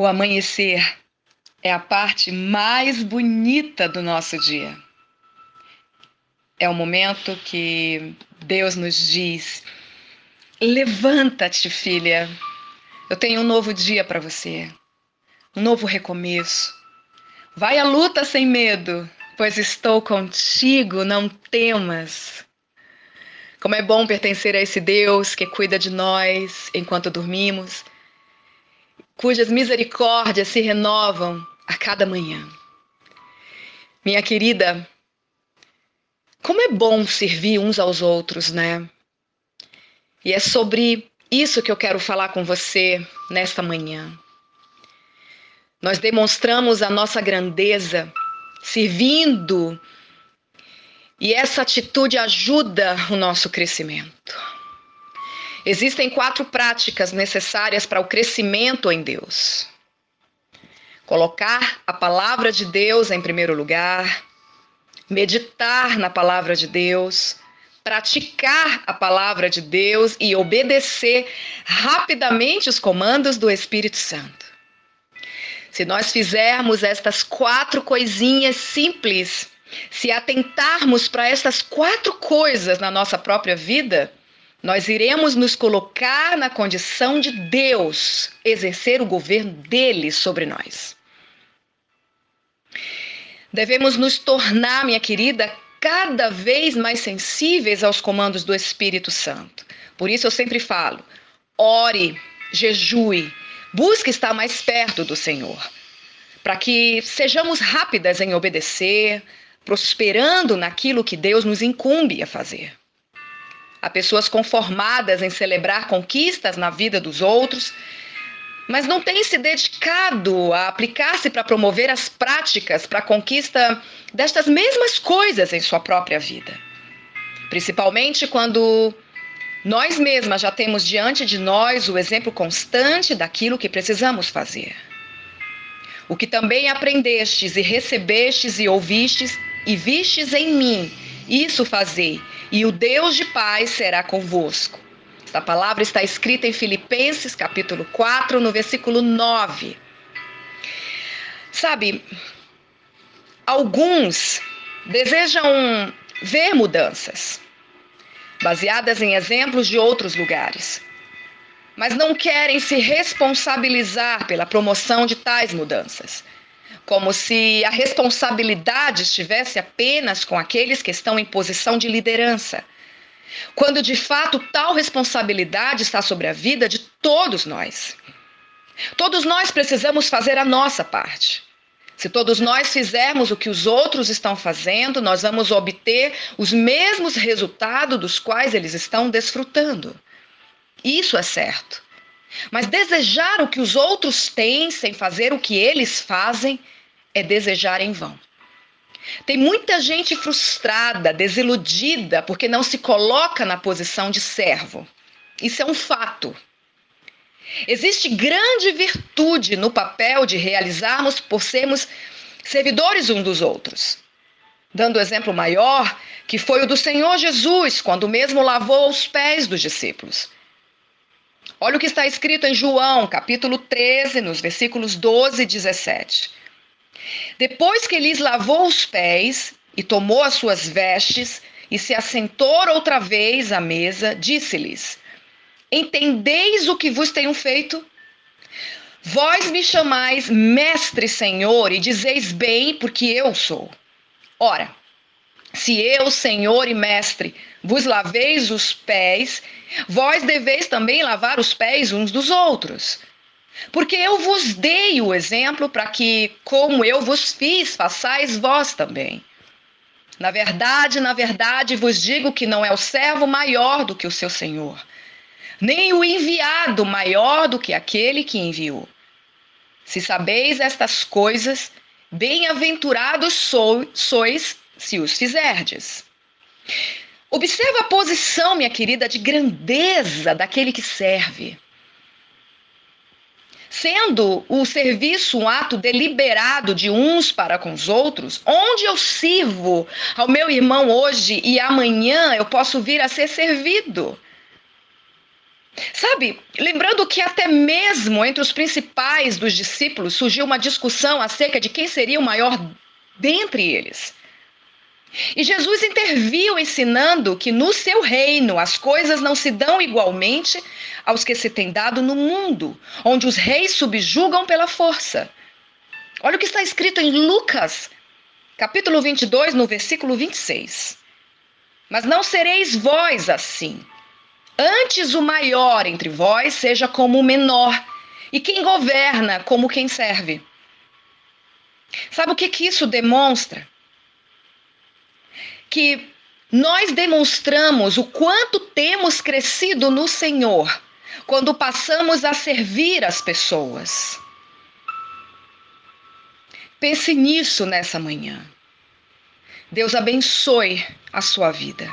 O amanhecer é a parte mais bonita do nosso dia. É o momento que Deus nos diz: levanta-te, filha. Eu tenho um novo dia para você, um novo recomeço. Vai à luta sem medo, pois estou contigo, não temas. Como é bom pertencer a esse Deus que cuida de nós enquanto dormimos cujas misericórdias se renovam a cada manhã. Minha querida, como é bom servir uns aos outros, né? E é sobre isso que eu quero falar com você nesta manhã. Nós demonstramos a nossa grandeza servindo, e essa atitude ajuda o nosso crescimento. Existem quatro práticas necessárias para o crescimento em Deus: colocar a palavra de Deus em primeiro lugar, meditar na palavra de Deus, praticar a palavra de Deus e obedecer rapidamente os comandos do Espírito Santo. Se nós fizermos estas quatro coisinhas simples, se atentarmos para estas quatro coisas na nossa própria vida, nós iremos nos colocar na condição de Deus exercer o governo dele sobre nós. Devemos nos tornar, minha querida, cada vez mais sensíveis aos comandos do Espírito Santo. Por isso eu sempre falo: ore, jejue, busque estar mais perto do Senhor, para que sejamos rápidas em obedecer, prosperando naquilo que Deus nos incumbe a fazer. Há pessoas conformadas em celebrar conquistas na vida dos outros, mas não têm se dedicado a aplicar-se para promover as práticas para a conquista destas mesmas coisas em sua própria vida. Principalmente quando nós mesmas já temos diante de nós o exemplo constante daquilo que precisamos fazer. O que também aprendestes e recebestes e ouvistes e vistes em mim, isso fazei, e o Deus de paz será convosco. Esta palavra está escrita em Filipenses, capítulo 4, no versículo 9. Sabe, alguns desejam ver mudanças, baseadas em exemplos de outros lugares, mas não querem se responsabilizar pela promoção de tais mudanças como se a responsabilidade estivesse apenas com aqueles que estão em posição de liderança, quando de fato tal responsabilidade está sobre a vida de todos nós. Todos nós precisamos fazer a nossa parte. Se todos nós fizermos o que os outros estão fazendo, nós vamos obter os mesmos resultados dos quais eles estão desfrutando. Isso é certo. Mas desejar o que os outros têm sem fazer o que eles fazem é desejar em vão. Tem muita gente frustrada, desiludida, porque não se coloca na posição de servo. Isso é um fato. Existe grande virtude no papel de realizarmos por sermos servidores uns dos outros. Dando o exemplo maior, que foi o do Senhor Jesus, quando mesmo lavou os pés dos discípulos. Olha o que está escrito em João, capítulo 13, nos versículos 12 e 17. Depois que lhes lavou os pés e tomou as suas vestes e se assentou outra vez à mesa, disse-lhes: Entendeis o que vos tenho feito? Vós me chamais mestre, Senhor, e dizeis bem, porque eu sou. Ora, se eu, Senhor e mestre, vos laveis os pés, vós deveis também lavar os pés uns dos outros. Porque eu vos dei o exemplo para que, como eu vos fiz, façais vós também. Na verdade, na verdade vos digo que não é o servo maior do que o seu senhor, nem o enviado maior do que aquele que enviou. Se sabeis estas coisas, bem-aventurados sois se os fizerdes. Observa a posição, minha querida, de grandeza daquele que serve. Sendo o serviço um ato deliberado de uns para com os outros, onde eu sirvo ao meu irmão hoje e amanhã eu posso vir a ser servido. Sabe, lembrando que até mesmo entre os principais dos discípulos surgiu uma discussão acerca de quem seria o maior dentre eles. E Jesus interviu ensinando que no seu reino as coisas não se dão igualmente aos que se tem dado no mundo, onde os reis subjugam pela força. Olha o que está escrito em Lucas, capítulo 22, no versículo 26. Mas não sereis vós assim. Antes o maior entre vós seja como o menor, e quem governa como quem serve. Sabe o que, que isso demonstra? Que nós demonstramos o quanto temos crescido no Senhor quando passamos a servir as pessoas. Pense nisso nessa manhã. Deus abençoe a sua vida.